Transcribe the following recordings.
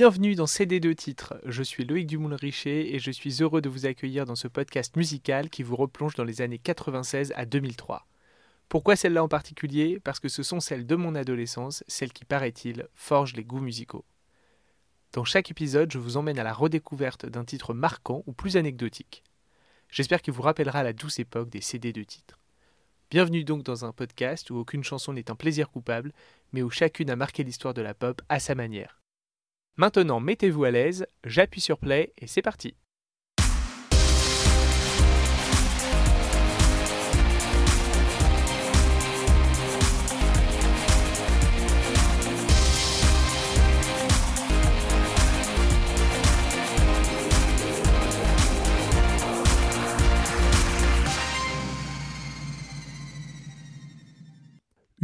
Bienvenue dans CD2 titres. Je suis Loïc Dumoulin-Richer et je suis heureux de vous accueillir dans ce podcast musical qui vous replonge dans les années 96 à 2003. Pourquoi celle-là en particulier? Parce que ce sont celles de mon adolescence, celles qui, paraît-il, forgent les goûts musicaux. Dans chaque épisode, je vous emmène à la redécouverte d'un titre marquant ou plus anecdotique. J'espère qu'il vous rappellera la douce époque des CD de titres. Bienvenue donc dans un podcast où aucune chanson n'est un plaisir coupable, mais où chacune a marqué l'histoire de la pop à sa manière. Maintenant, mettez-vous à l'aise, j'appuie sur play et c'est parti.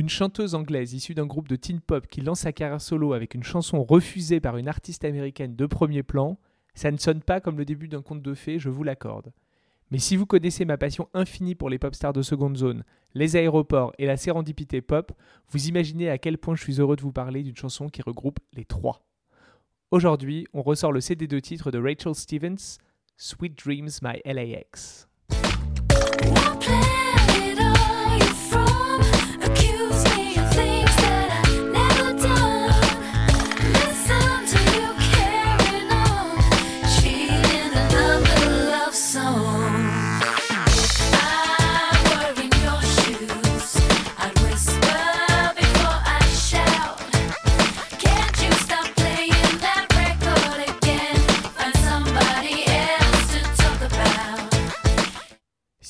Une chanteuse anglaise issue d'un groupe de teen pop qui lance sa carrière solo avec une chanson refusée par une artiste américaine de premier plan, ça ne sonne pas comme le début d'un conte de fées, je vous l'accorde. Mais si vous connaissez ma passion infinie pour les pop stars de seconde zone, les aéroports et la sérendipité pop, vous imaginez à quel point je suis heureux de vous parler d'une chanson qui regroupe les trois. Aujourd'hui, on ressort le CD de titre de Rachel Stevens, Sweet Dreams My LAX.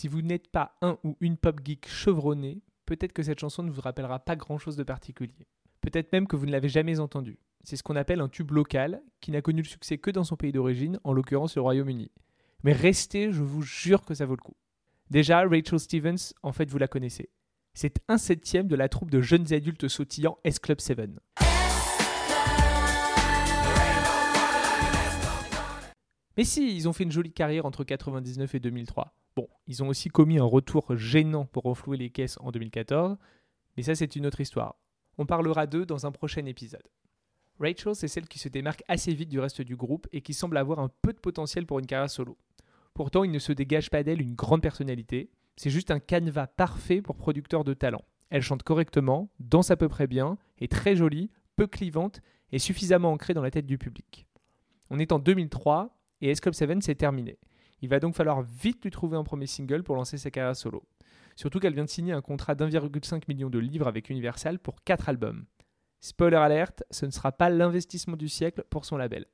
Si vous n'êtes pas un ou une pop geek chevronné, peut-être que cette chanson ne vous rappellera pas grand-chose de particulier. Peut-être même que vous ne l'avez jamais entendue. C'est ce qu'on appelle un tube local, qui n'a connu le succès que dans son pays d'origine, en l'occurrence le Royaume-Uni. Mais restez, je vous jure que ça vaut le coup. Déjà, Rachel Stevens, en fait, vous la connaissez. C'est un septième de la troupe de jeunes adultes sautillants S Club 7. Mais si, ils ont fait une jolie carrière entre 1999 et 2003. Bon, ils ont aussi commis un retour gênant pour renflouer les caisses en 2014, mais ça c'est une autre histoire. On parlera d'eux dans un prochain épisode. Rachel, c'est celle qui se démarque assez vite du reste du groupe et qui semble avoir un peu de potentiel pour une carrière solo. Pourtant, il ne se dégage pas d'elle une grande personnalité, c'est juste un canevas parfait pour producteur de talent. Elle chante correctement, danse à peu près bien, est très jolie, peu clivante et suffisamment ancrée dans la tête du public. On est en 2003 et S Club 7 s'est terminé. Il va donc falloir vite lui trouver un premier single pour lancer sa carrière solo. Surtout qu'elle vient de signer un contrat d'1,5 million de livres avec Universal pour 4 albums. Spoiler alerte, ce ne sera pas l'investissement du siècle pour son label.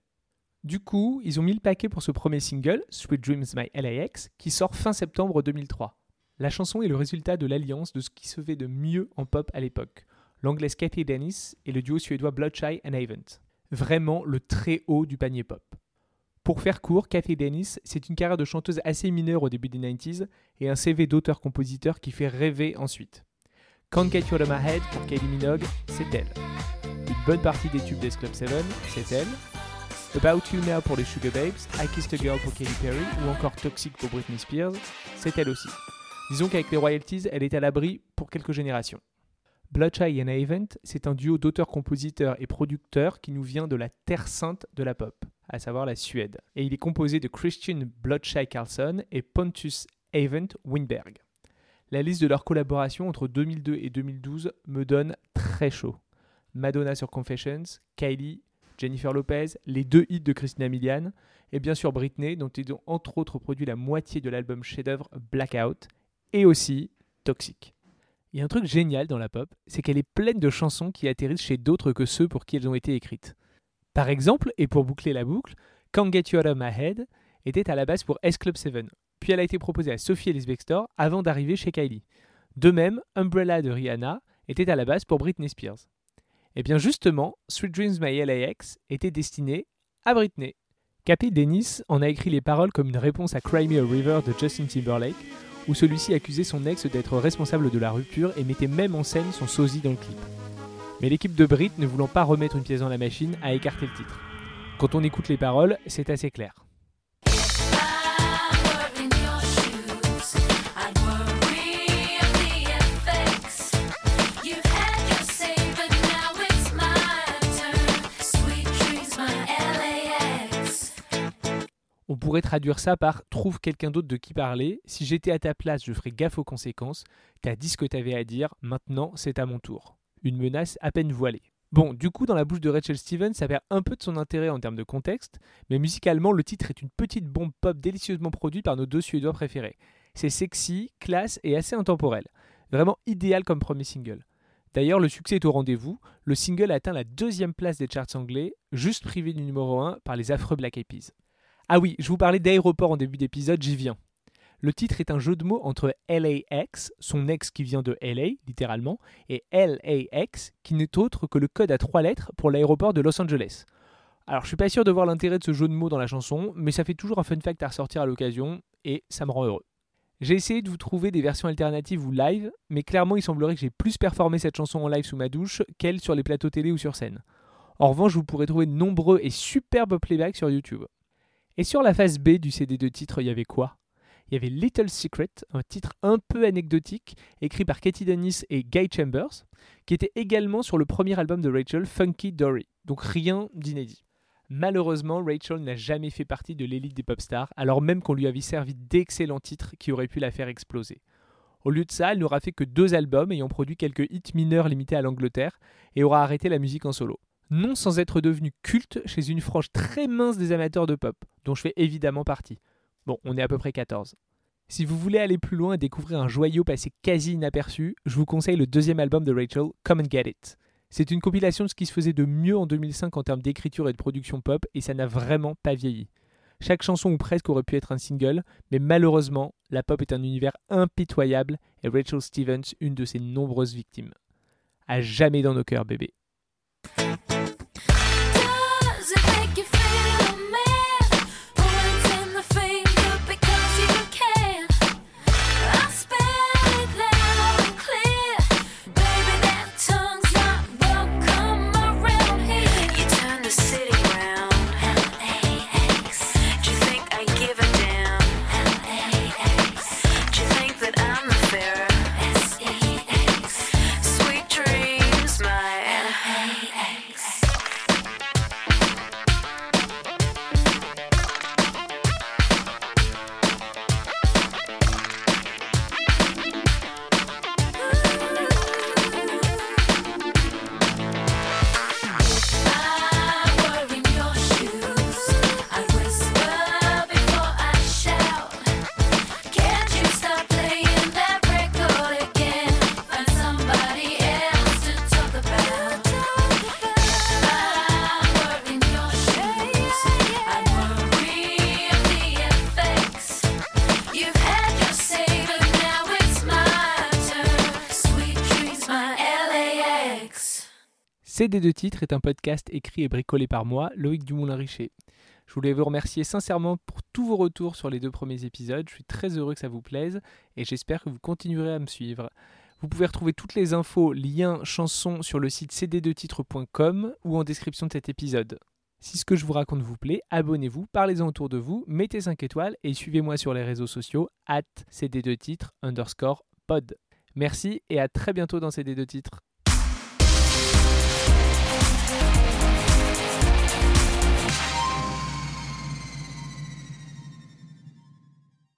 Du coup, ils ont mis le paquet pour ce premier single, Sweet Dreams My LAX, qui sort fin septembre 2003. La chanson est le résultat de l'alliance de ce qui se fait de mieux en pop à l'époque, l'anglaise Kathy Dennis et le duo suédois Bloodshy and Avent. Vraiment le très haut du panier pop. Pour faire court, Kathy Dennis, c'est une carrière de chanteuse assez mineure au début des 90s et un CV d'auteur-compositeur qui fait rêver ensuite. Can't Get You Out of My Head pour Kylie Minogue, c'est elle. Une bonne partie des tubes des Club 7, c'est elle. About You Now pour les Sugar Babes, I Kissed a Girl pour Katy Perry ou encore Toxic pour Britney Spears, c'est elle aussi. Disons qu'avec les royalties, elle est à l'abri pour quelques générations. Bloodshy and Avent, c'est un duo d'auteurs-compositeurs et producteurs qui nous vient de la terre sainte de la pop à savoir la Suède. Et il est composé de Christian Bloodshy Carlson et Pontus Avent Winberg. La liste de leurs collaborations entre 2002 et 2012 me donne très chaud. Madonna sur Confessions, Kylie, Jennifer Lopez, les deux hits de Christina Milian, et bien sûr Britney, dont ils ont entre autres produit la moitié de l'album chef-d'œuvre Blackout, et aussi Toxic. Il y a un truc génial dans la pop, c'est qu'elle est pleine de chansons qui atterrissent chez d'autres que ceux pour qui elles ont été écrites. Par exemple, et pour boucler la boucle, Can't Get You Out of My Head était à la base pour S Club 7, puis elle a été proposée à Sophie Ellis Bextor avant d'arriver chez Kylie. De même, Umbrella de Rihanna était à la base pour Britney Spears. Et eh bien justement, Sweet Dreams My LAX était destiné à Britney. Kathy Dennis en a écrit les paroles comme une réponse à Cry Me a River de Justin Timberlake, où celui-ci accusait son ex d'être responsable de la rupture et mettait même en scène son sosie dans le clip. Mais l'équipe de Brit, ne voulant pas remettre une pièce dans la machine, a écarté le titre. Quand on écoute les paroles, c'est assez clair. My pourrait traduire ça par trouve quelqu'un d'autre de qui parler. Si j'étais à ta place, je ferais gaffe aux conséquences. T'as dit ce que t'avais à dire, maintenant c'est à mon tour. Une menace à peine voilée. Bon, du coup, dans la bouche de Rachel Stevens, ça perd un peu de son intérêt en termes de contexte, mais musicalement, le titre est une petite bombe pop délicieusement produite par nos deux Suédois préférés. C'est sexy, classe et assez intemporel. Vraiment idéal comme premier single. D'ailleurs, le succès est au rendez-vous. Le single atteint la deuxième place des charts anglais, juste privé du numéro 1 par les affreux Black Eyed Peas. Ah oui, je vous parlais d'aéroport en début d'épisode, j'y viens. Le titre est un jeu de mots entre LAX, son ex qui vient de LA, littéralement, et LAX, qui n'est autre que le code à trois lettres pour l'aéroport de Los Angeles. Alors je suis pas sûr de voir l'intérêt de ce jeu de mots dans la chanson, mais ça fait toujours un fun fact à ressortir à l'occasion, et ça me rend heureux. J'ai essayé de vous trouver des versions alternatives ou live, mais clairement il semblerait que j'ai plus performé cette chanson en live sous ma douche qu'elle sur les plateaux télé ou sur scène. En revanche, vous pourrez trouver de nombreux et superbes playbacks sur YouTube. Et sur la phase B du CD de titre, il y avait quoi? Il y avait Little Secret, un titre un peu anecdotique, écrit par Katie Dennis et Guy Chambers, qui était également sur le premier album de Rachel, Funky Dory, donc rien d'inédit. Malheureusement, Rachel n'a jamais fait partie de l'élite des pop stars, alors même qu'on lui avait servi d'excellents titres qui auraient pu la faire exploser. Au lieu de ça, elle n'aura fait que deux albums ayant produit quelques hits mineurs limités à l'Angleterre et aura arrêté la musique en solo. Non sans être devenue culte chez une frange très mince des amateurs de pop, dont je fais évidemment partie. Bon, on est à peu près 14. Si vous voulez aller plus loin et découvrir un joyau passé quasi inaperçu, je vous conseille le deuxième album de Rachel, Come and Get It. C'est une compilation de ce qui se faisait de mieux en 2005 en termes d'écriture et de production pop, et ça n'a vraiment pas vieilli. Chaque chanson ou presque aurait pu être un single, mais malheureusement, la pop est un univers impitoyable et Rachel Stevens une de ses nombreuses victimes. À jamais dans nos cœurs, bébé. CD de titres est un podcast écrit et bricolé par moi, Loïc Dumoulin-Richer. Je voulais vous remercier sincèrement pour tous vos retours sur les deux premiers épisodes. Je suis très heureux que ça vous plaise et j'espère que vous continuerez à me suivre. Vous pouvez retrouver toutes les infos, liens, chansons sur le site cd2titres.com ou en description de cet épisode. Si ce que je vous raconte vous plaît, abonnez-vous, parlez-en autour de vous, mettez 5 étoiles et suivez-moi sur les réseaux sociaux at cd2titres underscore pod. Merci et à très bientôt dans CD2 titres.